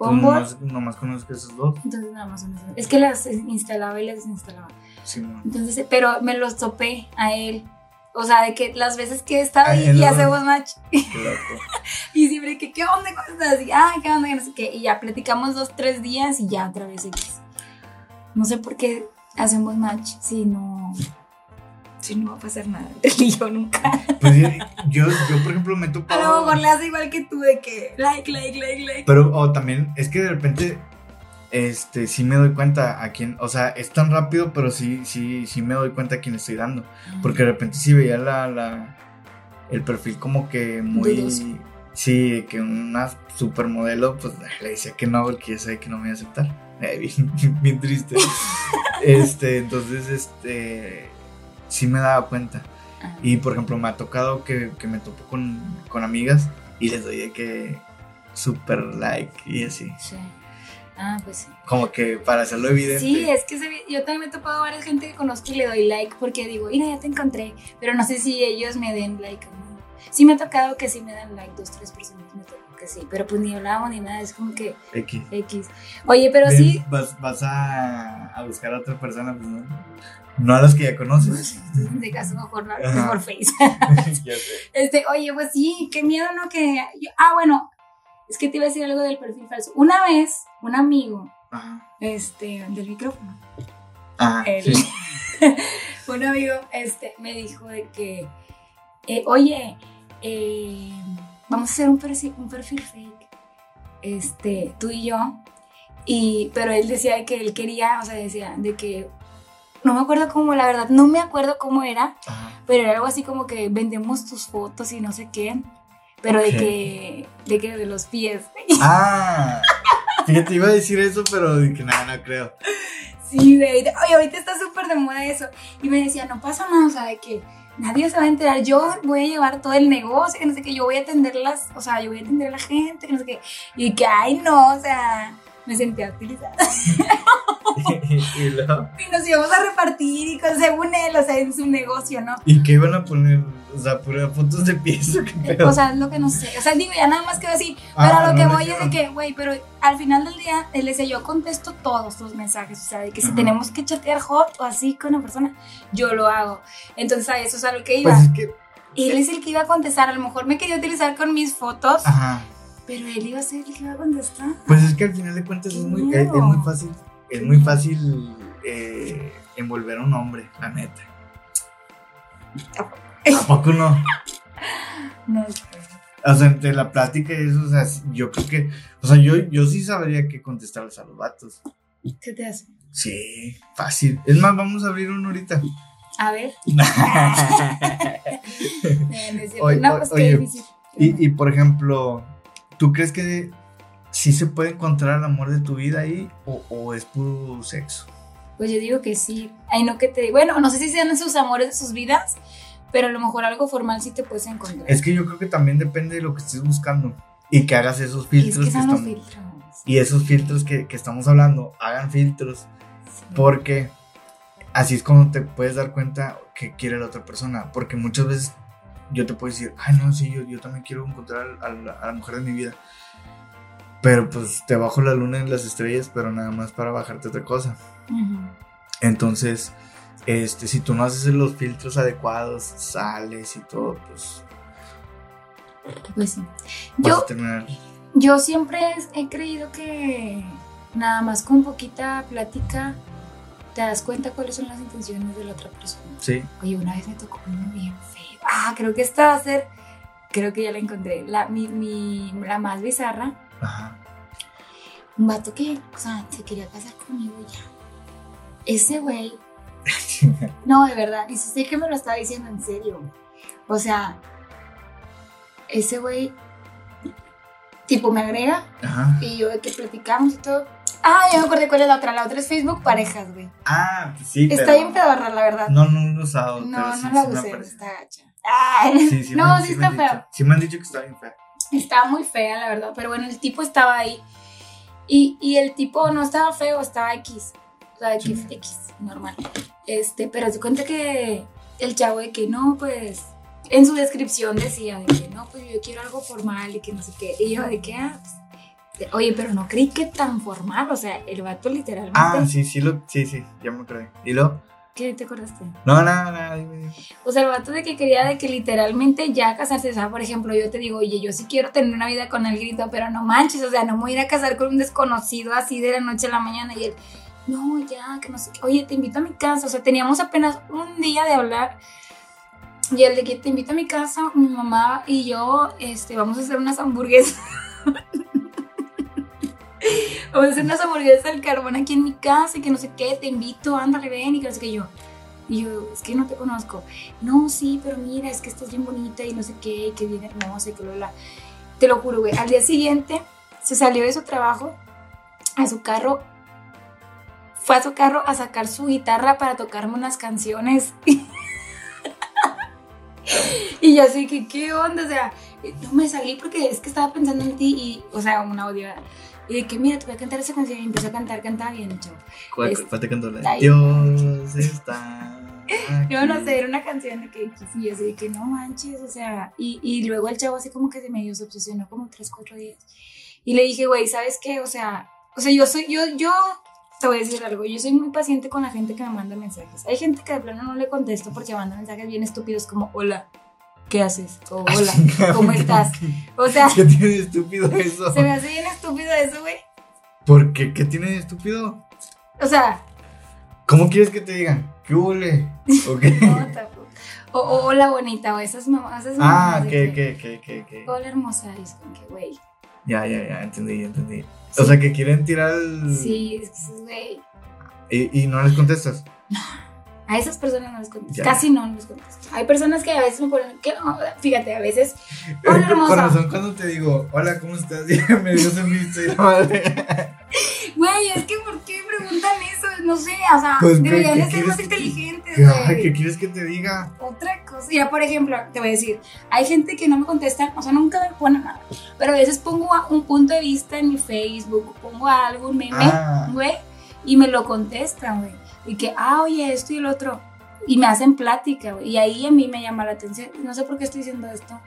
Bumble, nomás, nomás conozco esos dos. entonces nada más son. Es que las instalaba y las desinstalaba. Sí, no. Entonces, pero me los topé a él. O sea, de que las veces que he estado ahí y hacemos match. Loco. Y siempre que, ¿qué onda? ¿Cómo estás? Y, ah, ¿qué onda? No sé qué. Y ya platicamos dos, tres días y ya otra vez X. No sé por qué hacemos match si no. Si no va a pasar nada y yo nunca. Pues yo, yo, yo, por ejemplo, me he A lo mejor le hace igual que tú, de que like, like, like, like. Pero o también es que de repente este sí me doy cuenta a quién, o sea, es tan rápido, pero sí sí sí me doy cuenta a quién estoy dando, porque de repente sí veía la, la el perfil como que muy Dudoso. sí, que una supermodelo, pues le decía que no porque ya sabía que no me iba a aceptar. Eh, bien, bien triste. este, entonces este sí me daba cuenta. Y por ejemplo, me ha tocado que, que me topo con, con amigas y les doy de que super like y así. Sí. Ah, pues sí. Como que para hacerlo evidente. Sí, es que se yo también me he topado a varias gente que conozco y le doy like porque digo, mira, ya te encontré. Pero no sé si ellos me den like o no. Sí me ha tocado que sí me dan like, dos, tres personas me tocó que sí. Pero pues ni hablábamos ni nada, es como que X. X. Oye, pero sí, Vas, vas a, a buscar a otra persona, pues no. No a los que ya conoces. de caso mejor, no, Ajá. por Face. ya sé. Este, oye, pues sí, qué miedo, ¿no? Que. yo- ah, bueno, es que te iba a decir algo del perfil falso. Una vez, un amigo, Ajá. este, del micrófono, Ah, el- sí. un amigo, este, me dijo de que, eh, oye, eh, vamos a hacer un perfil, un perfil fake, este, tú y yo, y, pero él decía de que él quería, o sea, decía de que, no me acuerdo cómo, la verdad, no me acuerdo cómo era, Ajá. pero era algo así como que vendemos tus fotos y no sé qué. Pero de que, de que de los pies. Ah, fíjate, iba a decir eso, pero dije, no, no creo. Sí, güey. Oye, ahorita está súper de moda eso. Y me decía, no pasa nada, o sea, de que nadie se va a enterar. Yo voy a llevar todo el negocio, que no sé qué, yo voy a atender las, o sea, yo voy a atender a la gente, que no sé qué. Y que, ay, no, o sea, me sentía utilizada. y, luego, Y nos íbamos a repartir y con, según él, o sea, en su negocio, ¿no? ¿Y qué iban a poner? O sea, pura fotos de pies o qué pedo. O sea, es lo que no sé. O sea, digo, ya nada más quedó así. Ah, Pero a lo no que voy es de que, güey, pero al final del día, él decía, yo contesto todos los mensajes. O sea, de que si Ajá. tenemos que chatear hot o así con una persona, yo lo hago. Entonces, a eso es a lo que iba. Pues es que, él es el que iba a contestar. A lo mejor me quería utilizar con mis fotos, ajá. Pero él iba a ser el que iba a contestar. Pues es que al final de cuentas es muy, es, es muy fácil, es muy fácil eh, envolver a un hombre, la neta. ¿A poco no? No sé. O sea, entre la plática y eso, o sea, yo creo que, o sea, yo, yo sí sabría qué contestarles a los vatos. ¿Qué te hace? Sí, fácil. Es más, vamos a abrir uno ahorita. A ver. Eh, no pues oye, qué difícil. y, y, por ejemplo, ¿tú crees que sí se puede encontrar el amor de tu vida ahí o, o es puro sexo? Pues yo digo que sí. Ay, no que te. Bueno, no sé si sean sus amores de sus vidas, pero a lo mejor algo formal sí te puedes encontrar. Es que yo creo que también depende de lo que estés buscando y que hagas esos Y es filtros que que son los estamos- filtros. y esos filtros que, que estamos hablando, hagan filtros Sí. porque así es como te puedes dar cuenta que quiere la otra persona. Porque muchas veces yo te puedo decir, ay, no, sí, yo, yo también quiero encontrar a la, a la mujer de mi vida. Pero pues te bajo la luna en las estrellas, pero nada más para bajarte otra cosa. Ujú. Entonces, este, si tú no haces los filtros adecuados, sales y todo, pues Pues sí. vas Yo, a terminar. yo siempre he creído que nada más con poquita plática te das cuenta cuáles son las intenciones de la otra persona. Sí. Oye, una vez me tocó uno bien feo. Ah, creo que esta va a ser. Creo que ya la encontré. La, mi, mi- la más bizarra. Ajá. Un vato que, o sea, se quería casar conmigo ya. Ese güey No, de verdad. Y sé que me lo estaba diciendo en serio. O sea, ese güey, tipo, me agrega Ajá. y yo de que platicamos y todo. Ah, ya me acordé cuál es la otra. La otra es Facebook Parejas, güey. Ah, pues sí, Está pero- bien pedorra, la verdad. No, no lo he usado. No, pero no sí, la usé, está gacha. Ay, Sí, sí, no, me- sí está dicho. feo. Sí me han dicho que está bien fea. Estaba muy fea, la verdad. Pero bueno, el tipo estaba ahí. Y, y el tipo no estaba feo, estaba X. O sea, X, Sí. X, normal. Este, pero se cuenta que el chavo de que no, pues. En su descripción decía de que no, pues yo quiero algo formal y que no sé qué. Y yo de que, ah, pues, Oye, pero no creí que tan formal. O sea, el vato literalmente. Ah, sí, sí, lo, sí, sí, ya me acordé. ¿Y luego? ¿Qué te acordaste? No, nada, nada, dime. O sea, el vato de que quería de que literalmente ya casarse, o sea, por ejemplo, yo te digo, oye, yo sí quiero tener una vida con y todo, pero no manches, o sea, no me voy a ir a casar con un desconocido así de la noche a la mañana y él, no, ya, que no sé qué, oye, te invito a mi casa, o sea, teníamos apenas un día de hablar y el de que te invito a mi casa, mi mamá y yo, este, vamos a hacer unas hamburguesas. Vamos a hacer unas hamburguesas al carbón aquí en mi casa y que no sé qué, te invito, ándale, ven y que no sé qué yo. Y yo, es que no te conozco. No, sí, pero mira, es que estás bien bonita y no sé qué, y que bien hermosa y que lo la. Te lo juro, güey. Al día siguiente se salió de su trabajo a su carro. Fue a su carro a sacar su guitarra para tocarme unas canciones. y yo así que, ¿qué onda? O sea, no me salí porque es que estaba pensando en ti y, o sea, un audio. Y de que, mira, te voy a cantar esa canción. Y empezó a cantar, cantaba bien, chavo. ¿Cuál, Es- cuál te cantó la. Dios está. Yo no aquí"? sé, era una canción de que y yo así de que no manches, o sea, y, y luego el chavo así como que se medio se obsesionó como tres, cuatro días. Y le dije, güey, ¿sabes qué? O sea, o sea, yo soy, yo, yo, te voy a decir algo, yo soy muy paciente con la gente que me manda mensajes. Hay gente que de plano no le contesto porque manda mensajes bien estúpidos como, hola, ¿qué haces? O hola, ¿cómo estás? O sea, ¿Qué tiene de estúpido eso? se me hace bien estúpido eso, güey. ¿Por qué? ¿Qué tiene de estúpido? O sea, ¿Cómo quieres que te digan? ¿Qué huele? ¿O qué? no, tampoco. O, o hola bonita, o esas mamás, esas ah, mamás de ¿qué, que, qué, qué, qué, qué? Hola hermosa, es como que, güey. Ya, ya, ya, entendí, entendí. Sí. O sea, que quieren tirar el... Sí, es que, güey. Y, y no les contestas. A esas personas no les contesto. Casi no les contesto. Hay personas que a veces me ponen. Que, no, fíjate, a veces. Hola, Con hermosa. razón cuando te digo, hola, ¿cómo estás? Me dio visto y la madre. Güey, es que ¿por qué preguntan eso? No sé, o sea, Pues, ¿qué- deberían de ser más que inteligentes, ¿Qué quieres que te diga? Otra cosa. Ya, por ejemplo, te voy a decir, hay gente que no me contesta, o sea, nunca me pone nada. Pero a veces pongo un punto de vista en mi Facebook, pongo algo, un meme, Ah. güey, y me lo contestan, güey. Y que, ah, oye, esto y el otro. Y me hacen plática, güey. Y ahí a mí me llama la atención. No sé por qué estoy diciendo esto.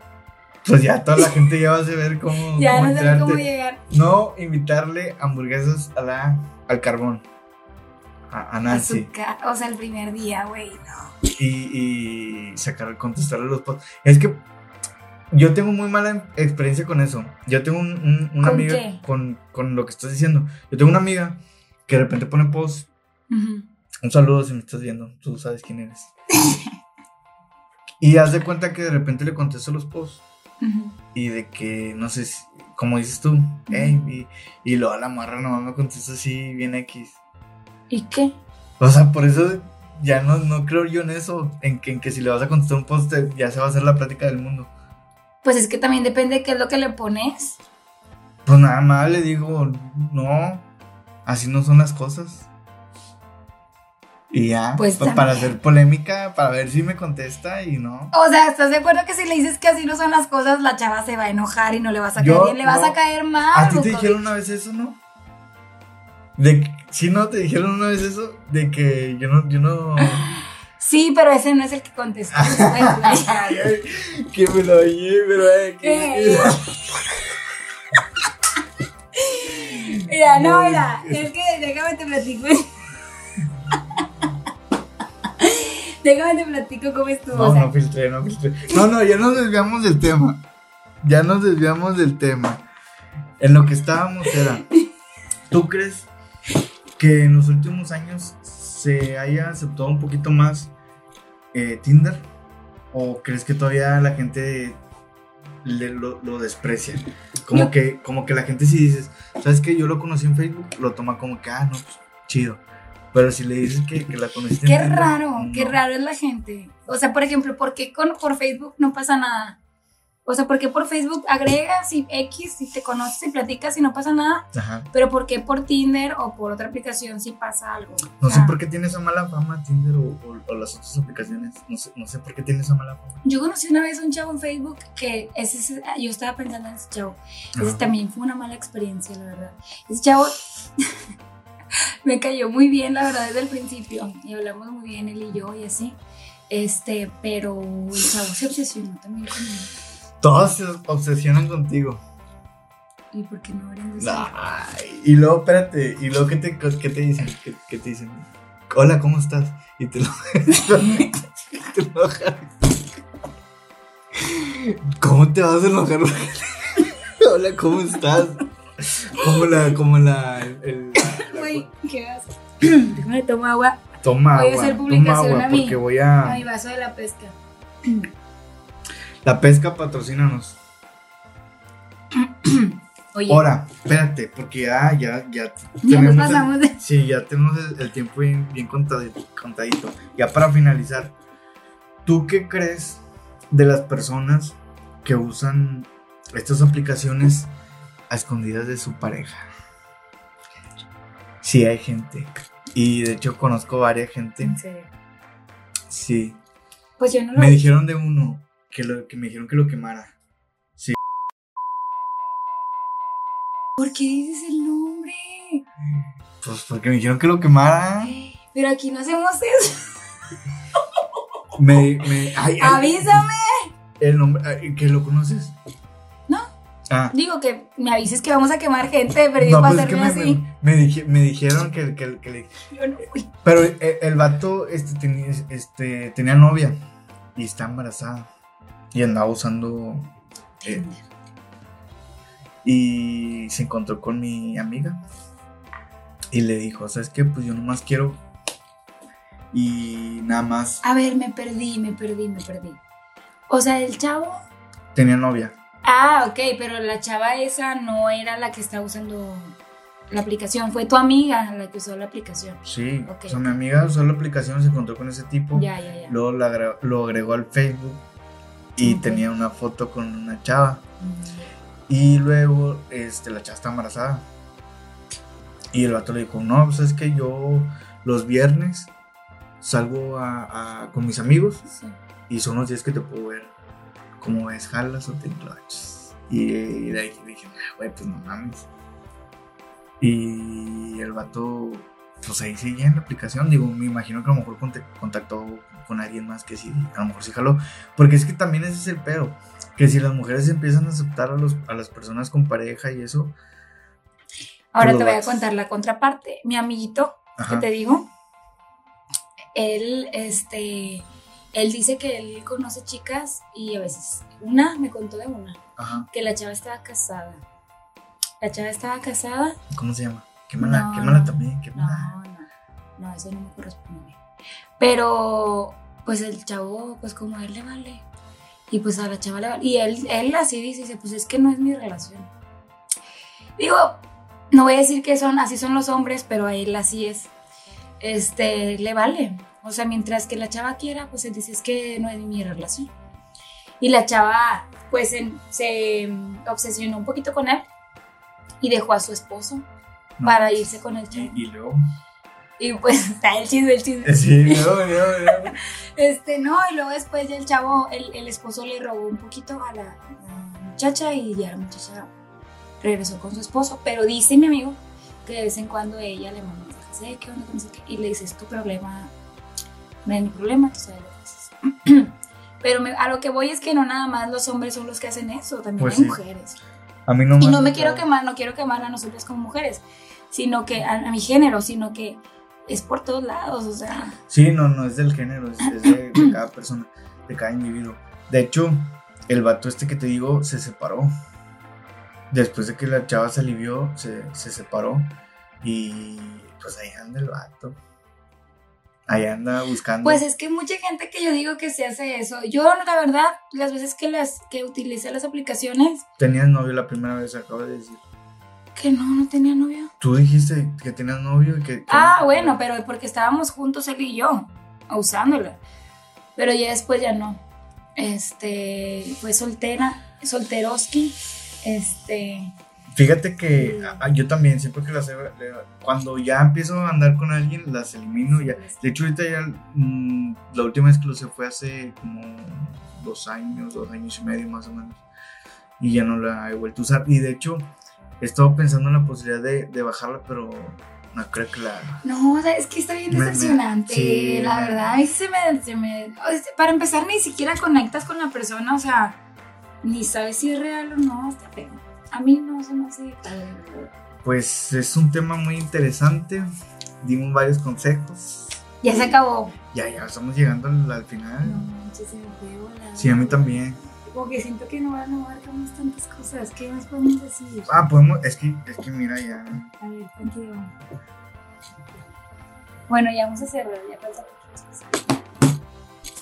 Pues ya toda la gente ya va a saber cómo, Ya cómo no sé cómo llegar No invitarle hamburguesas a la, al carbón. A, Nancy. O sea, el primer día, güey, no. Y, y sacar, contestarle los posts. Es que yo tengo muy mala experiencia con eso. Yo tengo un, un- una ¿Con amiga qué? Con, con lo que estás diciendo. Yo tengo una amiga que de repente pone posts. Ujú. Un saludo si me estás viendo. Tú sabes quién eres. y haz de cuenta que de repente le contesto los posts. Y de que, no sé, si- como dices tú, "Ey", y, y luego la morra nomás me contesta así, bien X. ¿Y qué? O sea, por eso ya no, no creo yo en eso, en que, en que si le vas a contestar un post ya se va a hacer la plática del mundo. Pues es que también depende de qué es lo que le pones. Pues nada más le digo, no, así no son las cosas. Y ya, Pues pa- para hacer polémica, para ver si me contesta y no. O sea, ¿estás de acuerdo que si le dices que así no son las cosas, la chava se va a enojar y no le vas a caer bien, le vas a caer mal? ¿A ti te dijeron una vez eso, no? De si no te dijeron una vez eso, de que yo no, yo no. Sí, pero ese no es el que contestó. que me lo oí, pero eh, que- Eh. Mira, no, mira, es que déjame te platico. Déjame te platico cómo estuvo. No, o sea, no filtré, no filtré. No, no, ya nos desviamos del tema. Ya nos desviamos del tema. En lo que estábamos era, ¿tú crees que en los últimos años se haya aceptado un poquito más eh, Tinder? ¿O crees que todavía la gente le- lo, lo desprecia? Como que, como que la gente si dices, ¿sabes qué? Yo lo conocí en Facebook, lo toma como que, ah, no, pues, chido. Pero si le dices que, que la conociste. Qué en Tinder, raro, qué no. raro es la gente. O sea, por ejemplo, ¿por qué con, por Facebook no pasa nada? O sea, ¿por qué por Facebook agregas y X y te conoces y platicas y no pasa nada? Ajá. Pero ¿por qué por Tinder o por otra aplicación sí pasa algo? No sé por qué tiene esa mala fama Tinder o, o- o las otras aplicaciones. No sé, no sé por qué tiene esa mala fama. Yo conocí una vez a un chavo en Facebook que ese, ese- yo estaba pensando en ese chavo. Ese Ajá. también fue una mala experiencia, la verdad. Ese chavo me cayó muy bien, la verdad, desde el principio. Y hablamos muy bien él y yo y así. Este, pero el chavo se obsesionó también conmigo. Todos se obsesionan contigo. ¿Y por qué no abren de Ay, y luego, espérate, y luego, ¿qué te, qué te dicen? ¿Qué, qué te dicen? Hola, ¿cómo estás? Y te lo. te enojas. ¿Cómo te vas a enojar? Hola, ¿cómo estás? Como la, como la, el- la- Güey, ¿qué haces? Déjame tomar agua toma Voy a agua, hacer toma agua, a porque voy a a, mi vaso de la pesca. la pesca patrocínanos. Oye, Ahora, espérate, porque ya, ya, ya. ya nos pasamos de... Sí, ya tenemos el, el tiempo bien, bien contadito, contadito. Ya para finalizar, ¿tú qué crees de las personas que usan estas aplicaciones a escondidas de su pareja? Sí, hay gente. Y de hecho conozco varias gente. En serio. Sí. Pues yo no lo Me dijeron de uno que, lo, que me dijeron que lo quemara. ¿Por qué dices el nombre? Pues porque me dijeron que lo quemara. Pero aquí no hacemos eso. Me, me, ay, ay, Avísame. El nombre, ¿que lo conoces? Ah. Digo que me avises que vamos a quemar gente, pero yo No, para pues es que hacerme me, así. me, me dije- me dijeron que, que, que le- no. Pero el, el vato este, tenía, este, tenía novia y está embarazada. Y andaba usando. eh, y se encontró con mi amiga. Y le dijo: ¿Sabes qué? Pues yo nomás quiero. Y nada más A ver, me perdí, me perdí, me perdí. O sea, el chavo. tenía novia. Ah, ok, pero la chava esa no era la que estaba usando la aplicación. Fue tu amiga la que usó la aplicación. Sí. Ok. O sea, mi amiga usó la aplicación, se encontró con ese tipo. Ya, ya, ya. Luego agregó, lo agregó al Facebook. Y tenía una foto con una chava. Mm. Y luego este, la chava está embarazada. Y el vato le dijo, no, pues es que yo los viernes salgo a, a- con mis amigos Sí. y son los días que te puedo ver. Como ves, jalas o te enlochas. Y, de ahí dije, "Ah, güey, pues no mames. Y el vato, pues ahí seguía en la aplicación. Digo, me imagino que a lo mejor contactó con alguien más que sí, a lo mejor sí jaló. Porque es que también ese es el pedo. Que si las mujeres empiezan a aceptar a, los, a las personas con pareja y eso, Ahora Los te voy a contar la contraparte. Mi amiguito, que te digo, él, este, él dice que él conoce chicas y a veces, una, me contó de una, ajá, que la chava estaba casada. La chava estaba casada. ¿cómo se llama? Quémala, No, quémala no. también. No, no, no, eso no me corresponde. Pero, pues el chavo, pues como a él le vale. Y pues a la chava le vale. Y él, él así dice, dice, pues es que no es mi relación. Digo, no voy a decir que son, así son los hombres, pero a él así es. Este, le vale. O sea, mientras que la chava quiera, pues él dice, es que no es mi relación. Y la chava, pues se mm, obsesionó un poquito con él y dejó a su esposo No. para irse con el chavo. Y, y luego. Y pues está el chisme, el chisme. Sí, luego, luego, luego. Este, no, y luego después ya el chavo, el, el esposo le robó un poquito a la, la muchacha y ya la muchacha regresó con su esposo. Pero dice mi amigo que de vez en cuando ella le manda mensajes, "Eh, ¿qué onda? no sé qué", Y le dice, es tu problema, no es mi problema, tú sabes lo que haces. Pero me- a lo que voy es que no nada más los hombres son los que hacen eso, también Pues hay sí. mujeres. A mí no Y me no ha me quiero quemar, no quiero quemar a nosotros como mujeres, sino que a, a mi género, sino que es por todos lados, o sea. Sí, no, no es del género, es, es de, de cada persona, de cada individuo. De hecho, el vato este que te digo se separó. Después de que la chava se alivió, se, se separó. Y pues ahí anda el vato. Ahí anda buscando. Pues es que mucha gente que yo digo que se hace eso. Yo, la verdad, las veces que las que utilicé las aplicaciones, Tenías novio la primera vez, acabo de decir. Que no, no tenía novio. Tú dijiste que tenías novio y que... que- Ah, bueno, pero porque estábamos juntos él y yo, usándola. Pero ya después ya no. Este, fue soltera, solteroski. Este, Fíjate que ah, yo también, siempre que las... he- Cuando ya empiezo a andar con alguien, las elimino ya. De hecho, ahorita ya... mm, la última vez que lo sé fue hace como dos años, dos años y medio más o menos. Y ya no la he vuelto a usar. Y de hecho, he estado pensando en la posibilidad de, de bajarla, pero no creo que la... no, o sea, es que está bien Me- me- decepcionante. sí, la verdad, a mí se me, se me- Para empezar, ni siquiera conectas con la persona, o sea, ni sabes si es real o no. Está feo. A mí no se me hace. Pues es un tema muy interesante. Dimos varios consejos. Ya se acabó. Ya, ya estamos llegando al, al final. No manches, se me fue volando. Sí, a mí también. Como que siento que no, no abarcamos tantas cosas. ¿Qué más podemos decir? Ah, podemos. Es que, es que mira, ya. A ver, contigo. Bueno, ya vamos a cerrar, ya falta.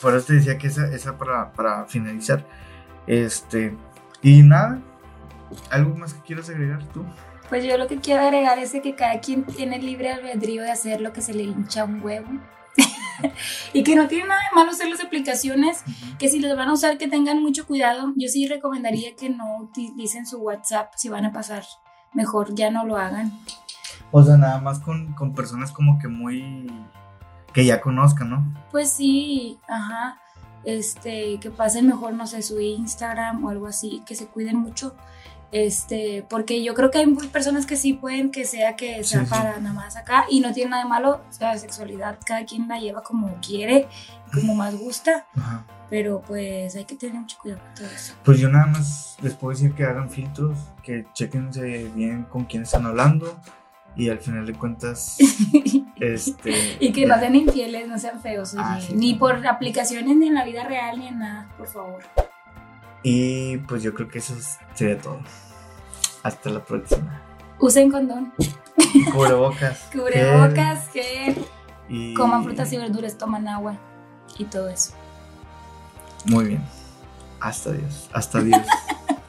Por eso te decía que esa, esa para, para finalizar. Este. Y nada. ¿Algo más que quieras agregar tú? Pues yo lo que quiero agregar es de que cada quien tiene libre albedrío de hacer lo que se le hincha un huevo. y que no tiene nada de malo usar las aplicaciones, que si les van a usar que tengan mucho cuidado. Yo sí recomendaría que no utilicen su WhatsApp si van a pasar. Mejor ya no lo hagan. O sea, nada más con, con personas como que muy. que ya conozcan, ¿no? Pues sí, ajá. Este, que pasen mejor, no sé, su Instagram o algo así, que se cuiden mucho. Este, porque yo creo que hay personas que sí pueden que sea que sea Sí, sí. para nada más acá y no tiene nada de malo, o sea, la sexualidad cada quien la lleva como quiere, como más gusta, Ajá. pero pues hay que tener mucho cuidado con todo eso. Pues yo nada más les puedo decir que hagan filtros, que chequense bien con quién están hablando. Y al final de cuentas, este. y que no sean infieles, no sean feos, Ah, oye, sí, ni por aplicaciones, ni en la vida real, ni en nada, por favor. Y pues yo creo que eso sería todo. Hasta la próxima. Usen condón, Cubrebocas. cubrebocas, que gel y... coman frutas y verduras, toman agua y todo eso. Muy bien. Hasta Dios. Hasta Dios.